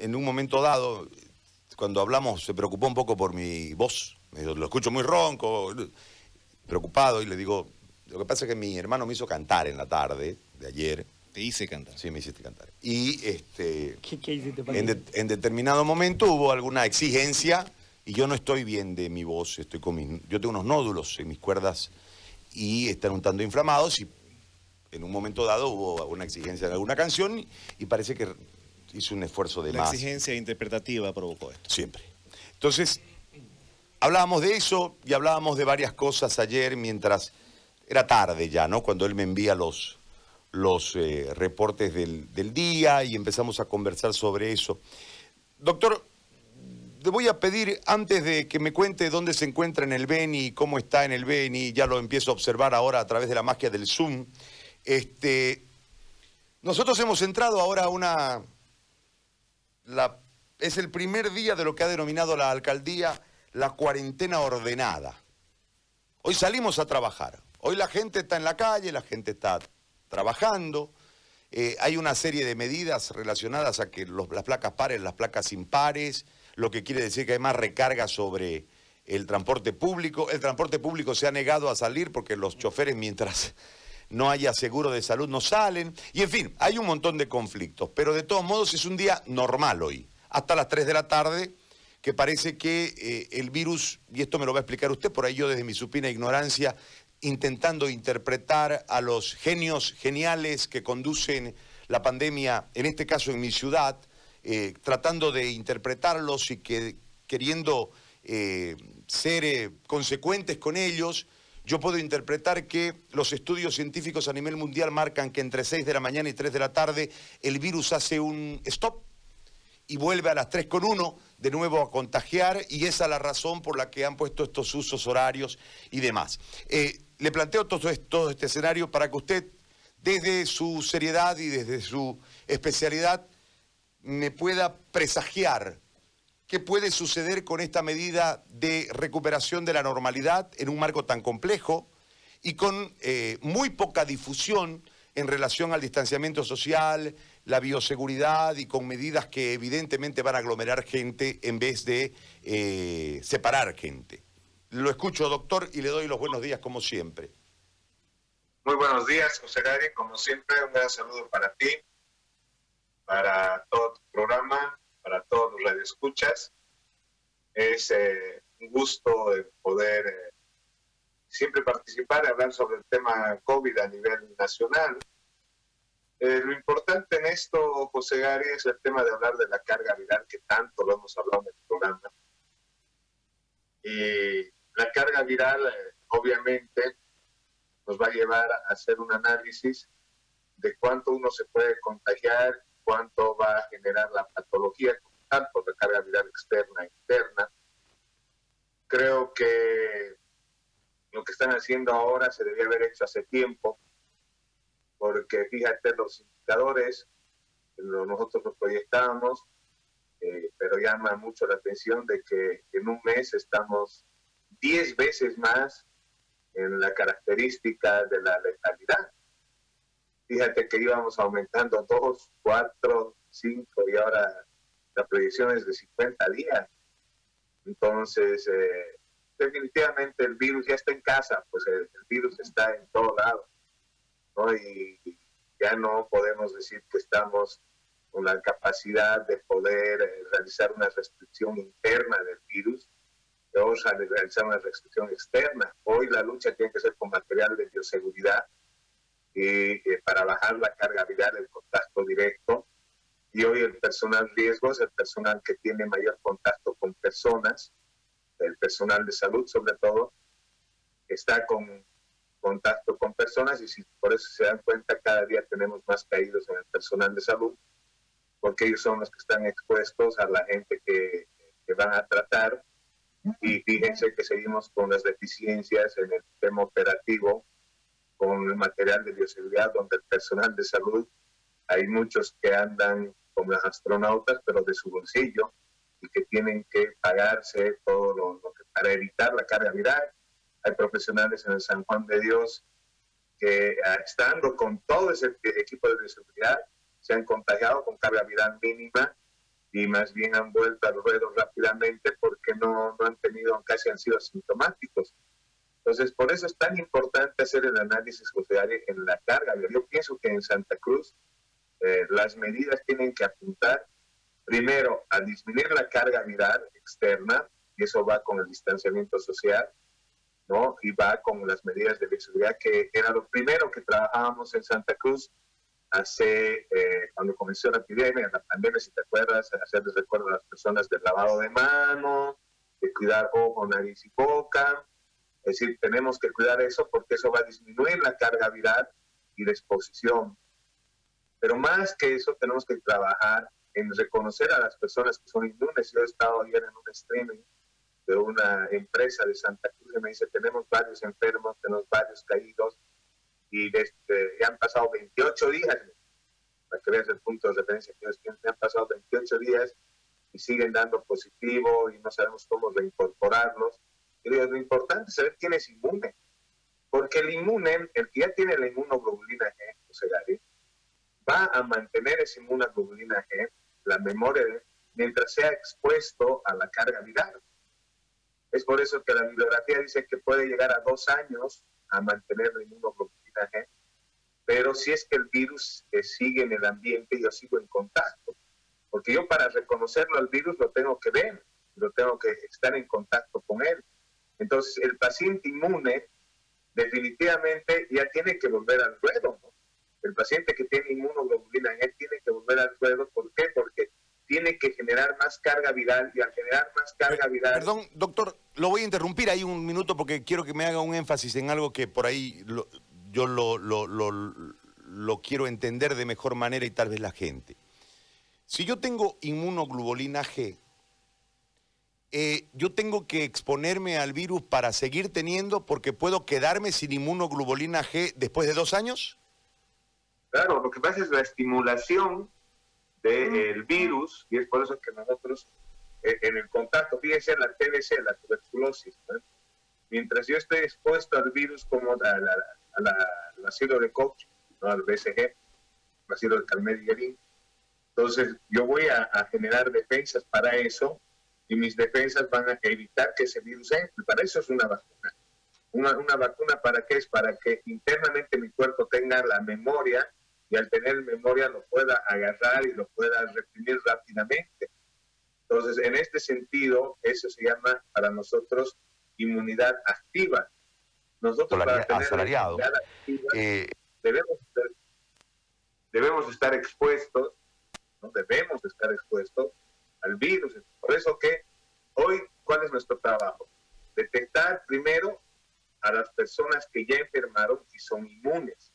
en un momento dado, cuando hablamos, se preocupó un poco por mi voz. Lo escucho muy ronco, preocupado, y le digo, lo que pasa es que mi hermano me hizo cantar en la tarde de ayer. Te hice cantar. Sí, me hiciste cantar. Y este, ¿Qué, qué hiciste, en, Paquito? de- en determinado momento hubo alguna exigencia y yo no estoy bien de mi voz, estoy con mis- yo tengo unos nódulos en mis cuerdas y están un tanto inflamados y en un momento dado hubo una exigencia en alguna canción y, y parece que hice un esfuerzo de La más. exigencia interpretativa provocó esto. Siempre. Entonces, hablábamos de eso y hablábamos de varias cosas ayer mientras era tarde ya, ¿no? Cuando él me envía los, los eh, reportes del, del día y empezamos a conversar sobre eso. Doctor, le voy a pedir, antes de que me cuente dónde se encuentra en el Beni cómo está en el Beni, ya lo empiezo a observar ahora a través de la magia del Zoom, este, nosotros hemos entrado ahora a una es el primer día de lo que ha denominado la alcaldía la cuarentena ordenada. Hoy salimos a trabajar. Hoy la gente está en la calle, la gente está trabajando. Eh, hay una serie de medidas relacionadas a que las placas pares, las placas impares, lo que quiere decir que hay más recarga sobre el transporte público. El transporte público se ha negado a salir porque los choferes, mientras no haya seguro de salud, no salen. Y en fin, hay un montón de conflictos. Pero de todos modos es un día normal hoy. Hasta las 3 de la tarde, que parece que eh, el virus, y esto me lo va a explicar usted, por ahí yo desde mi supina ignorancia, intentando interpretar a los genios geniales que conducen la pandemia, en este caso en mi ciudad, eh, tratando de interpretarlos y que, queriendo eh, ser consecuentes con ellos, yo puedo interpretar que los estudios científicos a nivel mundial marcan que entre 6 de la mañana y 3 de la tarde el virus hace un stop y vuelve a las 3 con 1 de nuevo a contagiar y esa es la razón por la que han puesto estos usos horarios y demás. Eh, le planteo todo, es- todo este escenario para que usted, desde su seriedad y desde su especialidad, me pueda presagiar qué puede suceder con esta medida de recuperación de la normalidad en un marco tan complejo y con eh, muy poca difusión en relación al distanciamiento social, la bioseguridad y con medidas que evidentemente van a aglomerar gente en vez de eh, separar gente. Lo escucho, doctor, y le doy los buenos días como siempre. Muy buenos días, José Gary. Como siempre, un gran saludo para ti, para todo tu programa, para todos los radioescuchas. Es eh, un gusto eh, poder eh, siempre participar y hablar sobre el tema COVID a nivel nacional. Eh, lo importante en esto, José Gary, es el tema de hablar de la carga viral, que tanto lo hemos hablado en el programa. Y la carga viral, eh, obviamente, nos va a llevar a hacer un análisis de cuánto uno se puede contagiar, cuánto va a generar la patología, tanto de carga viral externa e interna. Creo que lo que están haciendo ahora se debía haber hecho hace tiempo, porque fíjate los indicadores, nosotros los proyectábamos, eh, pero llama mucho la atención de que en un mes estamos 10 veces más en la característica de la letalidad. Fíjate que íbamos aumentando 2, 4, 5 y ahora la proyección es de 50 días. Entonces, eh, definitivamente el virus ya está en casa, pues el, virus está en todo lado. ¿no? Y, ya no podemos decir que estamos con la capacidad de poder eh, realizar una restricción interna del virus, a realizar una restricción externa. Hoy la lucha tiene que ser con material de bioseguridad y, eh, para bajar la carga viral, el contacto directo. Y hoy el personal riesgo es el personal que tiene mayor contacto con personas, el personal de salud sobre todo, está con contacto con personas y si por eso se dan cuenta cada día tenemos más caídos en el personal de salud, porque ellos son los que están expuestos a la gente que, que van a tratar. Y fíjense que seguimos con las deficiencias en el sistema operativo, con el material de bioseguridad, donde el personal de salud, hay muchos que andan como los astronautas, pero de su bolsillo, y que tienen que pagarse todo lo, lo que para evitar la carga viral. Hay profesionales en el San Juan de Dios que ah, estando con todo ese equipo de bioseguridad, se han contagiado con carga viral mínima y más bien han vuelto al ruedo rápidamente porque no, no han tenido, casi han sido asintomáticos. Entonces, por eso es tan importante hacer el análisis en la carga. Yo pienso que en Santa Cruz eh, las medidas tienen que apuntar primero a disminuir la carga viral externa, y eso va con el distanciamiento social, ¿no? Y va con las medidas de bioseguridad, que era lo primero que trabajábamos en Santa Cruz hace, eh, cuando comenzó la epidemia, la pandemia, si te acuerdas, hacerles recuerdo a las personas del lavado de manos, de cuidar ojo, nariz y boca. Es decir, tenemos que cuidar eso porque eso va a disminuir la carga viral y la exposición. Pero más que eso, tenemos que trabajar en reconocer a las personas que son inmunes. Yo he estado ayer en un streaming de una empresa de Santa Cruz y me dice, tenemos varios enfermos, tenemos varios caídos y ya han pasado 28 días, para que veas el punto de referencia que han pasado 28 días y siguen dando positivo y no sabemos cómo reincorporarlos. Lo importante es saber quién es inmune, porque el inmune, el que ya tiene la inmunoglobulina G, José Gary, va a mantener esa inmunoglobulina G, la memoria, mientras sea expuesto a la carga viral. Es por eso que la bibliografía dice que puede llegar a dos años a mantener la inmunoglobulina G, pero si es que el virus sigue en el ambiente, yo sigo en contacto. Porque yo para reconocerlo al virus lo tengo que ver, lo tengo que estar en contacto con él. Entonces, el paciente inmune definitivamente ya tiene que volver al ruedo. El paciente que tiene inmunoglobulina G tiene que volver al ruedo. ¿Por qué? Porque tiene que generar más carga viral y al generar más carga viral... Perdón, doctor, lo voy a interrumpir ahí un minuto porque quiero que me haga un énfasis en algo que por ahí yo lo, lo, lo, quiero entender de mejor manera y tal vez la gente. Si yo tengo inmunoglobulina G, eh, yo tengo que exponerme al virus para seguir teniendo porque puedo quedarme sin inmunoglobulina G después de dos años? Claro, lo que pasa es la estimulación del virus, y es por eso que nosotros eh, en el contacto, fíjense la TBC, la tuberculosis, mientras yo estoy expuesto al virus como a la, al ácido de Koch, al BCG, al ácido de Calmette entonces yo voy a, generar defensas para eso y mis defensas van a evitar que ese virus entre. Para eso es una vacuna. Una, una vacuna para qué es? Para que internamente mi cuerpo tenga la memoria y al tener memoria lo pueda agarrar y lo pueda reprimir rápidamente. Entonces, en este sentido, eso se llama para nosotros inmunidad activa. Nosotros para tener asalariado. Eh, debemos, debemos estar expuestos, ¿no? debemos estar expuestos al virus. Por eso que hoy, ¿cuál es nuestro trabajo? Detectar primero a las personas que ya enfermaron y son inmunes.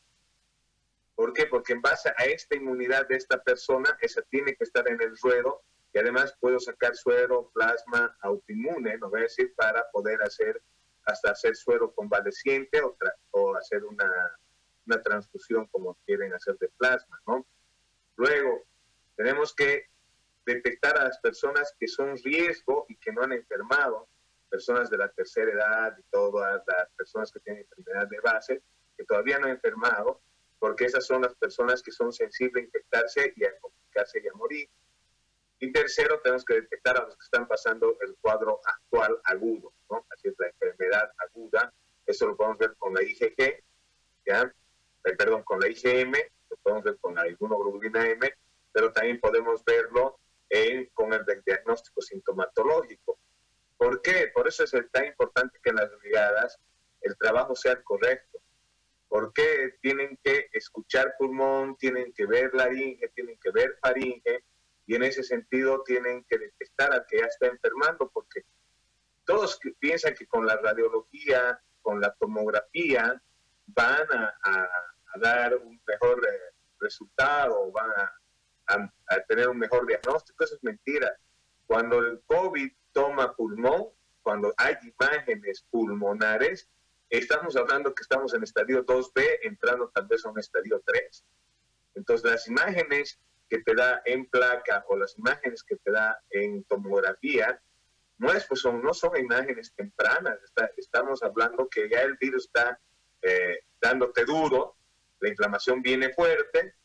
¿Por qué? Porque en base a esta inmunidad de esta persona, esa tiene que estar en el ruedo y además puedo sacar suero, plasma autoinmune, no voy a decir, para poder hacer, hasta hacer suero convaleciente o, o hacer una, una transfusión como quieren hacer de plasma, ¿no? Luego, tenemos que detectar a las personas que son riesgo y que no han enfermado, personas de la tercera edad y todas las personas que tienen enfermedad de base, que todavía no han enfermado, porque esas son las personas que son sensibles a infectarse y a complicarse y a morir. Y tercero, tenemos que detectar a los que están pasando el cuadro actual agudo, ¿no? Así es la enfermedad aguda. Eso lo podemos ver con la IgG, ¿ya? Eh, perdón, con la IgM, lo podemos ver con la inmunoglobulina M, pero también podemos verlo en, con el diagnóstico sintomatológico. ¿Por qué? Por eso es tan importante que en las brigadas el trabajo sea correcto ¿Por qué tienen que escuchar pulmón, tienen que ver laringe, tienen que ver faringe? Y en ese sentido tienen que detectar al que ya está enfermando, porque todos piensan que con la radiología, con la tomografía, van a, dar un mejor eh, resultado, van a, a tener un mejor diagnóstico. Eso es mentira. Cuando el COVID toma pulmón, cuando hay imágenes pulmonares, estamos hablando que estamos en estadio 2B, entrando tal vez a un estadio 3. Entonces, las imágenes que te da en placa o las imágenes que te da en tomografía, no, es, pues son, no son imágenes tempranas. estamos hablando que ya el virus está eh, dándote duro, la inflamación viene fuerte,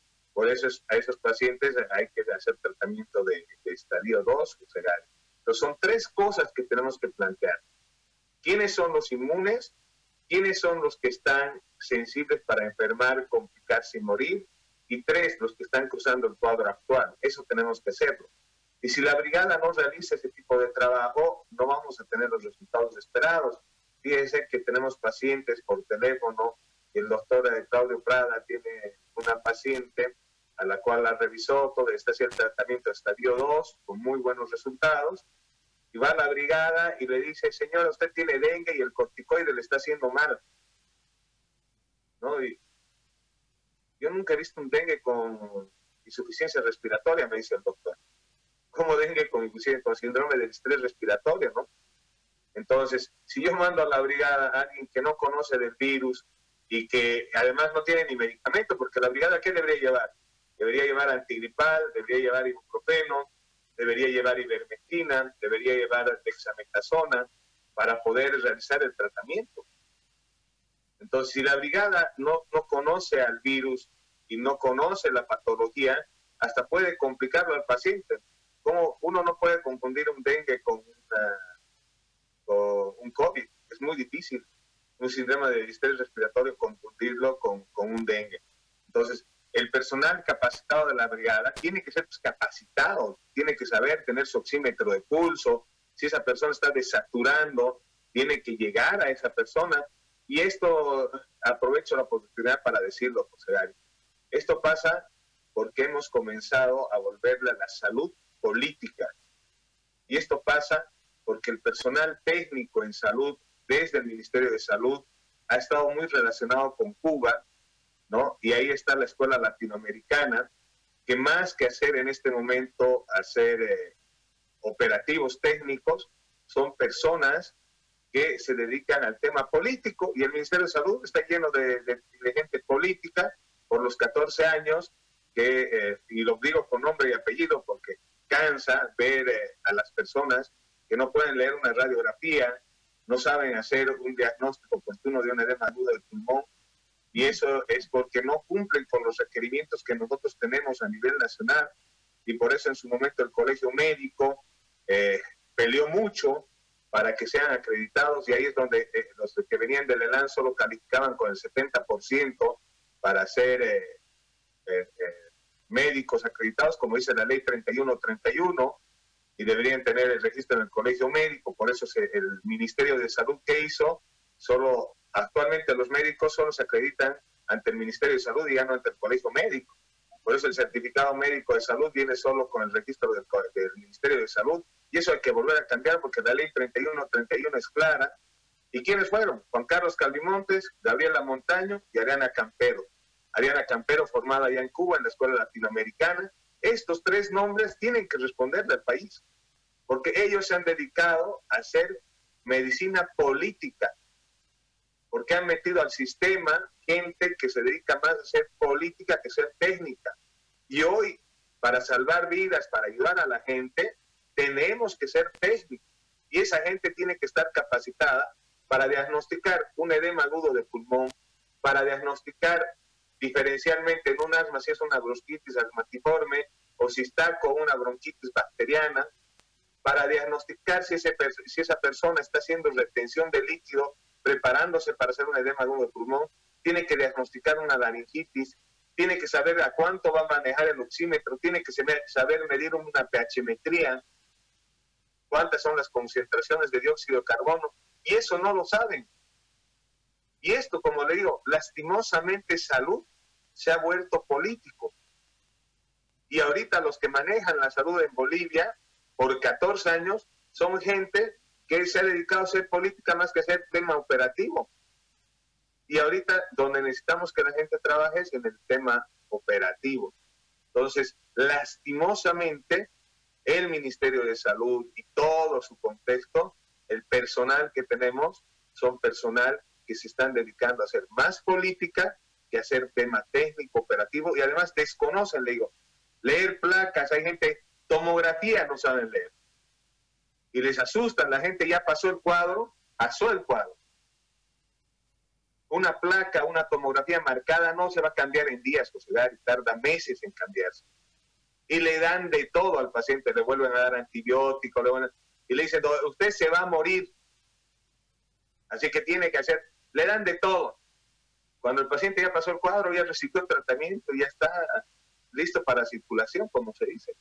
Por eso a esos pacientes hay que hacer tratamiento de, estadio 2 o Entonces son tres cosas que tenemos que plantear. ¿Quiénes son los inmunes? ¿Quiénes son los que están sensibles para enfermar, complicarse y morir? Y tres, los que están cruzando el cuadro actual. Eso tenemos que hacerlo. Y si la brigada no realiza ese tipo de trabajo, no vamos a tener los resultados esperados. Fíjense que tenemos pacientes por teléfono, el doctor Claudio Prada tiene una paciente a la cual la revisó, todo está el tratamiento estadio 2 con muy buenos resultados, y va a la brigada y le dice, señora, usted tiene dengue y el corticoide le está haciendo mal. ¿No? Y yo nunca he visto un dengue con insuficiencia respiratoria, me dice el doctor como dengue con, con síndrome del estrés respiratorio, ¿no? Entonces, si yo mando a la brigada a alguien que no conoce del virus y que además no tiene ni medicamento, porque la brigada, ¿qué debería llevar? Debería llevar antigripal, debería llevar ibuprofeno, debería llevar ivermectina, debería llevar dexametasona para poder realizar el tratamiento. Entonces, si la brigada no, no conoce al virus y no conoce la patología, hasta puede complicarlo al paciente cómo uno no puede confundir un dengue con, un COVID. Es muy difícil. Un síndrome de estrés respiratorio confundirlo con, un dengue. Entonces, el personal capacitado de la brigada tiene que ser pues, capacitado, tiene que saber tener su oxímetro de pulso. Si esa persona está desaturando, tiene que llegar a esa persona. Y esto, aprovecho la oportunidad para decirlo, José Gary. Esto pasa porque hemos comenzado a volverle a la salud política. Y esto pasa porque el personal técnico en salud desde el Ministerio de Salud ha estado muy relacionado con Cuba, ¿no? Y ahí está la escuela latinoamericana, que más que hacer en este momento, hacer eh, operativos técnicos, son personas que se dedican al tema político y el Ministerio de Salud está lleno de, gente política por los 14 años, que, eh, y lo digo con nombre y apellido porque cansa ver eh, a las personas que no pueden leer una radiografía, no saben hacer un diagnóstico oportuno de un edema agudo del pulmón, y eso es porque no cumplen con los requerimientos que nosotros tenemos a nivel nacional, y por eso en su momento el colegio médico eh, peleó mucho para que sean acreditados, y ahí es donde eh, los que venían del ELAN solo calificaban con el 70% para ser médicos acreditados, como dice la ley 3131, y deberían tener el registro en el colegio médico. Por eso el Ministerio de Salud que hizo, solo actualmente los médicos solo se acreditan ante el Ministerio de Salud y ya no ante el colegio médico. Por eso el certificado médico de salud viene solo con el registro del, del Ministerio de Salud. Y eso hay que volver a cambiar porque la ley 3131 es clara. ¿Y quiénes fueron? Juan Carlos Calvimontes, Gabriela Montaño y Ariana Campero. Ariana Campero, formada allá en Cuba, en la Escuela Latinoamericana. Estos tres nombres tienen que responderle al país, porque ellos se han dedicado a hacer medicina política, porque han metido al sistema gente que se dedica más a hacer política que ser técnica. Y hoy, para salvar vidas, para ayudar a la gente, tenemos que ser técnicos. Y esa gente tiene que estar capacitada para diagnosticar un edema agudo de pulmón, para diagnosticar diferencialmente en un asma si es una bronquitis asmatiforme o si está con una bronquitis bacteriana, para diagnosticar si, ese, si esa persona está haciendo retención de líquido, preparándose para hacer un edema agudo de pulmón, tiene que diagnosticar una laringitis, tiene que saber a cuánto va a manejar el oxímetro, tiene que saber medir una pHmetría, cuántas son las concentraciones de dióxido de carbono, y eso no lo saben. Y esto, como le digo, lastimosamente salud se ha vuelto político. Y ahorita los que manejan la salud en Bolivia por 14 años son gente que se ha dedicado a hacer política más que a hacer tema operativo. Y ahorita donde necesitamos que la gente trabaje es en el tema operativo. Entonces, lastimosamente, el Ministerio de Salud y todo su contexto, el personal que tenemos, son personal que se están dedicando a hacer más política que hacer tema técnico, operativo, y además desconocen, le digo, leer placas, hay gente, tomografía no saben leer. Y les asustan, la gente ya pasó el cuadro, pasó el cuadro. una placa, una tomografía marcada no se va a cambiar en días, José Gary, tarda meses en cambiarse. Y le dan de todo al paciente, le vuelven a dar antibióticos, le y le dicen, usted se va a morir. Así que tiene que hacer, le dan de todo. Cuando el paciente ya pasó el cuadro, ya recibió el tratamiento, ya está listo para circulación, como se dice.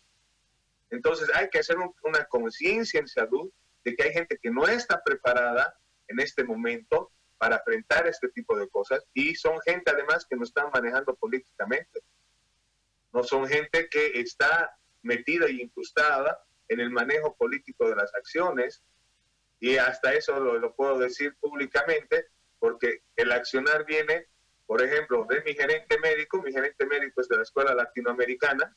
Entonces hay que hacer una conciencia en salud de que hay gente que no está preparada en este momento para enfrentar este tipo de cosas y son gente además que no están manejando políticamente. No son gente que está metida y incrustada en el manejo político de las acciones. Y hasta eso lo, lo puedo decir públicamente porque el accionar viene, por ejemplo, de mi gerente médico, mi gerente médico es de la Escuela Latinoamericana,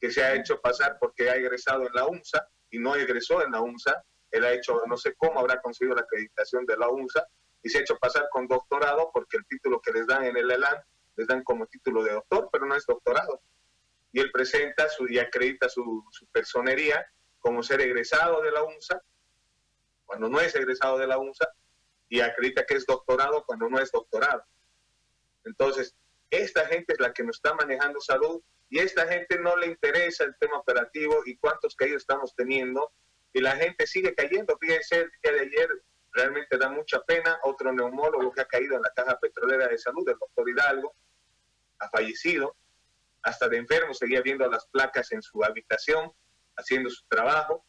que se ha hecho pasar porque ha egresado en la UNSA y no egresó en la UNSA, él ha hecho, no sé cómo habrá conseguido la acreditación de la UNSA, y se ha hecho pasar con doctorado porque el título que les dan en el ELAN les dan como título de doctor, pero no es doctorado. Y él presenta su, y acredita su, su personería como ser egresado de la UNSA, cuando no es egresado de la UNSA, y acredita que es doctorado cuando no es doctorado. Entonces, esta gente es la que nos está manejando salud y esta gente no le interesa el tema operativo y cuántos caídos estamos teniendo y la gente sigue cayendo. Fíjense, el de ayer realmente da mucha pena. Otro neumólogo que ha caído en la caja petrolera de salud, el doctor Hidalgo, ha fallecido. Hasta de enfermo seguía viendo las placas en su habitación, haciendo su trabajo,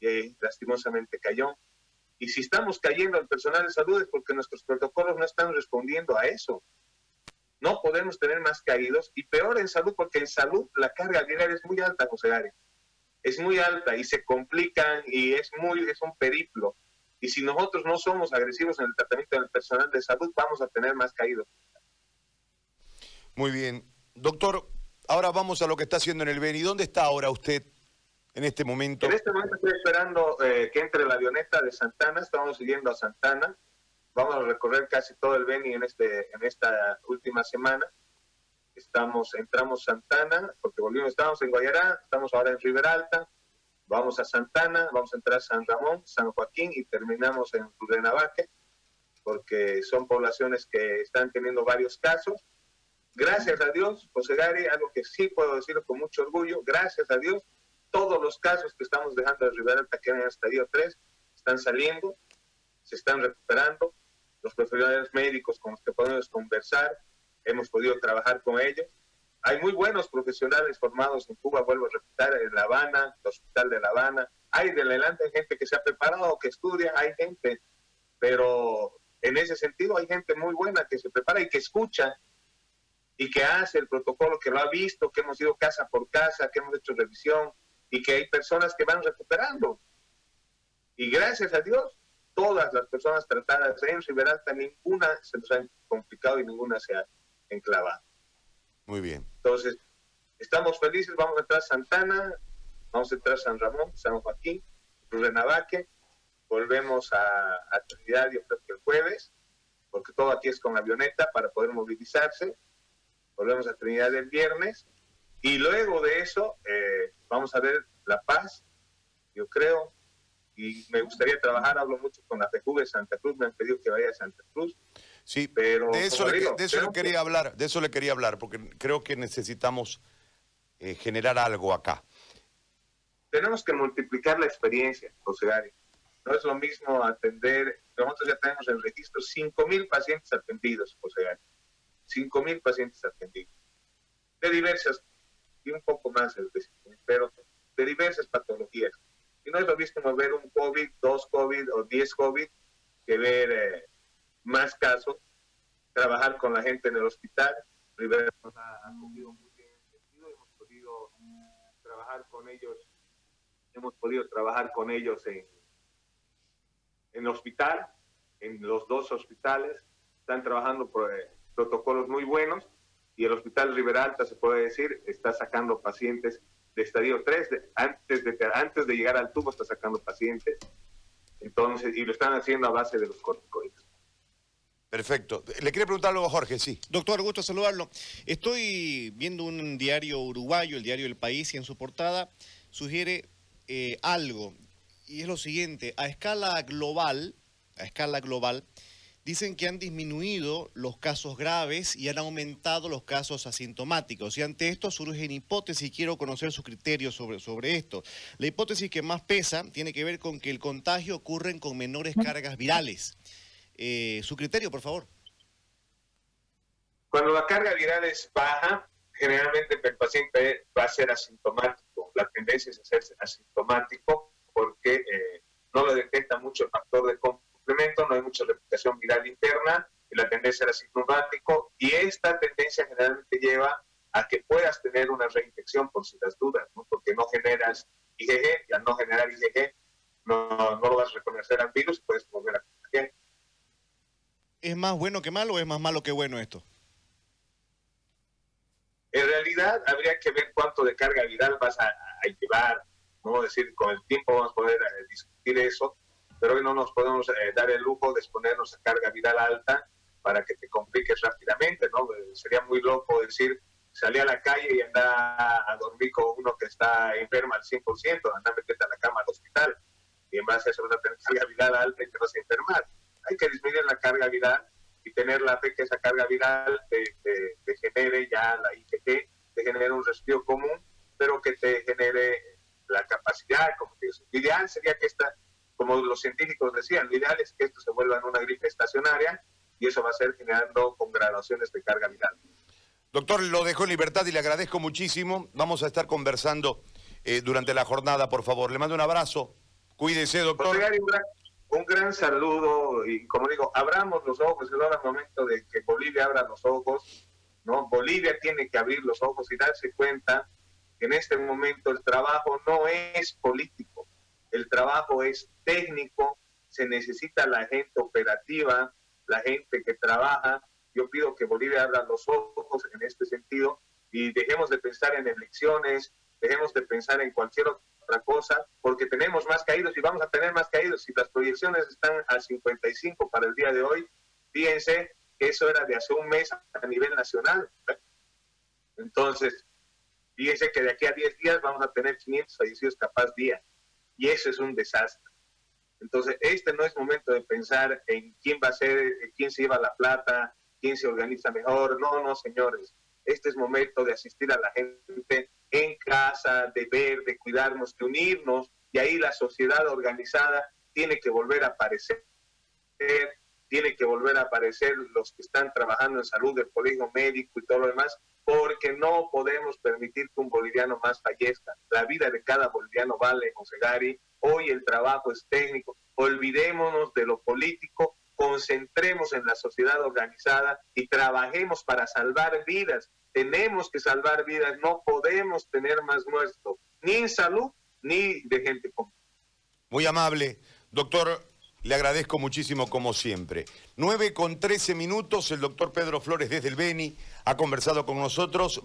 y lastimosamente cayó. Y si estamos cayendo al personal de salud es porque nuestros protocolos no están respondiendo a eso. No podemos tener más caídos y peor en salud porque en salud la carga viral es muy alta, José Gary. Es muy alta y se complican y es muy es un periplo. Y si nosotros no somos agresivos en el tratamiento del personal de salud, vamos a tener más caídos. Muy bien. Doctor, ahora vamos a lo que está haciendo en el Beni. ¿Dónde está ahora usted en este momento? En este momento estoy esperando eh, que entre la avioneta de Santana. Estamos siguiendo a Santana. Vamos a recorrer casi todo el Beni en, este, en esta última semana. Estamos, entramos Santana, porque volvimos, estábamos en Guayará, estamos ahora en Riberalta, Vamos a Santana, vamos a entrar a San Ramón, San Joaquín y terminamos en Renabaque, porque son poblaciones que están teniendo varios casos. Gracias a Dios, José Gary, algo que sí puedo decirlo con mucho orgullo, gracias a Dios, todos los casos que estamos dejando de Rivera que en el estadio 3 están saliendo, se están recuperando. Los profesionales médicos con los que podemos conversar, hemos podido trabajar con ellos hay muy buenos profesionales formados en Cuba, vuelvo a repetir, en La Habana, el Hospital de La Habana. Hay de adelante gente que se ha preparado, que estudia, hay gente, pero en ese sentido hay gente muy buena que se prepara y que escucha y que hace el protocolo, que lo ha visto, que hemos ido casa por casa, que hemos hecho revisión y que hay personas que van recuperando. Y gracias a Dios, todas las personas tratadas en Riberalta, ninguna se nos ha complicado y ninguna se ha enclavado. Muy bien. Entonces, estamos felices, vamos a entrar a Santana, vamos a entrar a San Ramón, San Joaquín, Renabaque, volvemos a, a Trinidad yo creo que el jueves, porque todo aquí es con avioneta para poder movilizarse, volvemos a Trinidad el viernes, y luego de eso eh, vamos a ver La Paz, yo creo, y me gustaría trabajar, hablo mucho con la FEJUVE Santa Cruz, me han pedido que vaya a Santa Cruz, Sí, pero de eso, le, de eso le quería hablar, de eso le quería hablar, porque creo que necesitamos eh, generar algo acá. Tenemos que multiplicar la experiencia, José Gary. No es lo mismo atender, nosotros ya tenemos en registro 5.000 pacientes atendidos, José Gary. 5.000 pacientes atendidos. De diversas, y un poco más, pero de diversas patologías. Y no es lo mismo ver un COVID, dos COVID o 10 COVID que ver... Eh, más casos, trabajar con la gente en el hospital. Rivera nos ha acogido muy bien hemos podido trabajar con ellos, hemos podido trabajar con ellos en, el hospital, en los dos hospitales, están trabajando por eh, protocolos muy buenos y el hospital Rivera Alta, se puede decir, está sacando pacientes de estadio 3, antes, de, antes de llegar al tubo está sacando pacientes, entonces, y lo están haciendo a base de los corticoides. Perfecto. Le quería preguntar algo a Jorge, sí. Doctor, gusto saludarlo. Estoy viendo un diario uruguayo, el diario El País, y en su portada sugiere eh, algo, y es lo siguiente, a escala global, a escala global, dicen que han disminuido los casos graves y han aumentado los casos asintomáticos. Y ante esto surgen hipótesis y quiero conocer su criterio sobre, sobre esto. La hipótesis que más pesa tiene que ver con que el contagio ocurre con menores cargas virales. Eh, su criterio, por favor. Cuando la carga viral es baja, generalmente el paciente va a ser asintomático. La tendencia es a ser asintomático porque eh, no le detecta mucho el factor de mucha replicación viral interna y la tendencia es asintomático. Y esta tendencia generalmente lleva a que puedas tener una reinfección por si las dudas, porque no generas IgG y al no generar IgG no, no lo vas a reconocer al virus y puedes volver a contagiar. ¿Es más bueno que malo o es más malo que bueno esto? En realidad habría que ver cuánto de carga viral vas a, llevar, ¿no? Es decir, con el tiempo vamos a poder eh, discutir eso, pero hoy no nos podemos eh, dar el lujo de exponernos a carga viral alta para que te compliques rápidamente, ¿no? Eh, sería muy loco decir, salí a la calle y anda a dormir con uno que está enfermo al 100%, anda a meterte a la cama al hospital, y en base a eso vas a tener carga viral alta y te vas a enfermar. Hay que disminuir la carga viral y tener la fe que esa carga viral te, genere ya la IgG, te genere un resfrío común, pero que te genere la capacidad, como te digo. Ideal sería que esta, como los científicos decían, lo ideal es que esto se vuelva en una gripe estacionaria y eso va a ser generando con graduaciones de carga viral. Doctor, lo dejo en libertad y le agradezco muchísimo. Vamos a estar conversando eh, durante la jornada, por favor. Le mando un abrazo. Cuídese, doctor un gran saludo y como digo, abramos los ojos, es ahora el momento de que Bolivia abra los ojos, ¿no? Bolivia tiene que abrir los ojos y darse cuenta que en este momento el trabajo no es político, el trabajo es técnico, se necesita la gente operativa, la gente que trabaja. Yo pido que Bolivia abra los ojos en este sentido y dejemos de pensar en elecciones, dejemos de pensar en cualquier otro cosa, porque tenemos más caídos y vamos a tener más caídos. Si las proyecciones están a 55 para el día de hoy, fíjense que eso era de hace un mes a nivel nacional. Entonces, fíjense que de aquí a 10 días vamos a tener 500 fallecidos capaz día. Y eso es un desastre. Entonces, este no es momento de pensar en quién va a ser, quién se lleva la plata, quién se organiza mejor. No, no, señores. Este es momento de asistir a la gente en casa, de ver, de cuidarnos, de unirnos, y ahí la sociedad organizada tiene que volver a aparecer, tiene que volver a aparecer los que están trabajando en salud del colegio médico y todo lo demás, porque no podemos permitir que un boliviano más fallezca. La vida de cada boliviano vale, José Gary. Hoy el trabajo es técnico. Olvidémonos de lo político, concentremos en la sociedad organizada y trabajemos para salvar vidas tenemos que salvar vidas, no podemos tener más muertos, ni en salud, ni de gente común. Muy amable. Doctor, le agradezco muchísimo como siempre. 9 con 13 minutos, el doctor Pedro Flores desde el Beni ha conversado con nosotros.